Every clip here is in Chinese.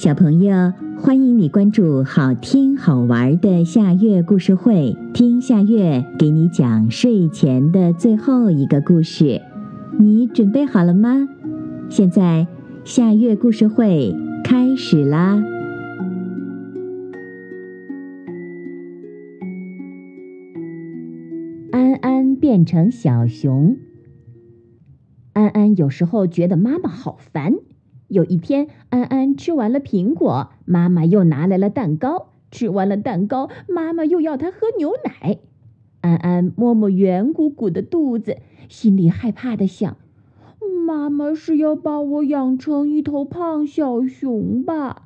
小朋友，欢迎你关注好听好玩的夏月故事会，听夏月给你讲睡前的最后一个故事。你准备好了吗？现在夏月故事会开始啦！安安变成小熊。安安有时候觉得妈妈好烦。有一天，安安吃完了苹果，妈妈又拿来了蛋糕。吃完了蛋糕，妈妈又要他喝牛奶。安安摸摸圆鼓鼓的肚子，心里害怕的想：妈妈是要把我养成一头胖小熊吧？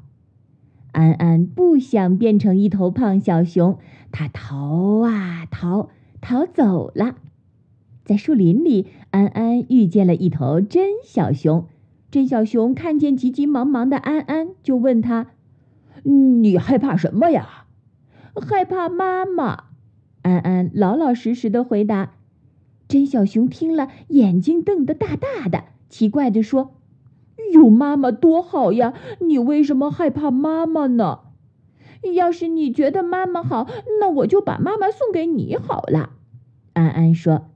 安安不想变成一头胖小熊，他逃啊逃，逃走了。在树林里，安安遇见了一头真小熊。真小熊看见急急忙忙的安安，就问他：“你害怕什么呀？”“害怕妈妈。”安安老老实实的回答。真小熊听了，眼睛瞪得大大的，奇怪的说：“有妈妈多好呀！你为什么害怕妈妈呢？”“要是你觉得妈妈好，那我就把妈妈送给你好了。”安安说。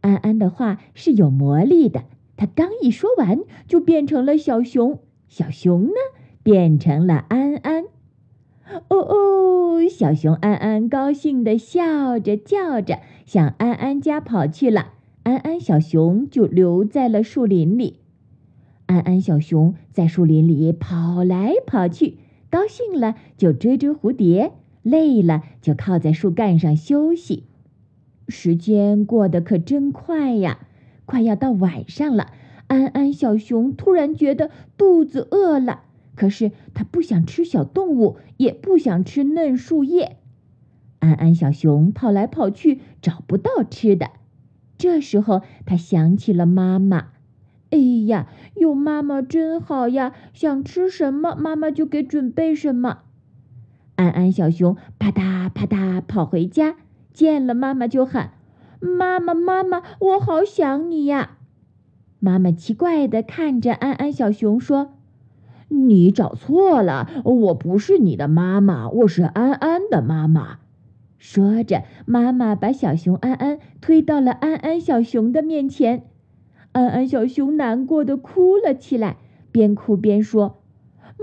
安安的话是有魔力的。他刚一说完，就变成了小熊。小熊呢，变成了安安。哦哦，小熊安安高兴地笑着叫着，向安安家跑去了。安安小熊就留在了树林里。安安小熊在树林里跑来跑去，高兴了就追追蝴蝶，累了就靠在树干上休息。时间过得可真快呀！快要到晚上了，安安小熊突然觉得肚子饿了，可是它不想吃小动物，也不想吃嫩树叶。安安小熊跑来跑去，找不到吃的。这时候，他想起了妈妈。哎呀，有妈妈真好呀！想吃什么，妈妈就给准备什么。安安小熊啪嗒啪嗒跑回家，见了妈妈就喊。妈妈，妈妈，我好想你呀！妈妈奇怪的看着安安小熊说：“你找错了，我不是你的妈妈，我是安安的妈妈。”说着，妈妈把小熊安安推到了安安小熊的面前。安安小熊难过的哭了起来，边哭边说：“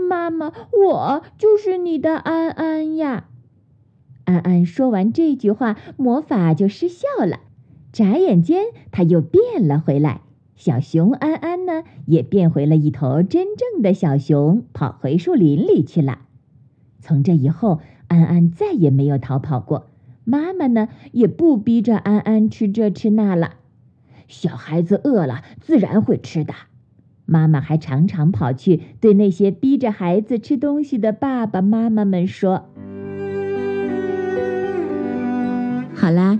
妈妈，我就是你的安安呀！”安安说完这句话，魔法就失效了。眨眼间，他又变了回来。小熊安安呢，也变回了一头真正的小熊，跑回树林里去了。从这以后，安安再也没有逃跑过。妈妈呢，也不逼着安安吃这吃那了。小孩子饿了，自然会吃的。妈妈还常常跑去对那些逼着孩子吃东西的爸爸妈妈们说。好啦，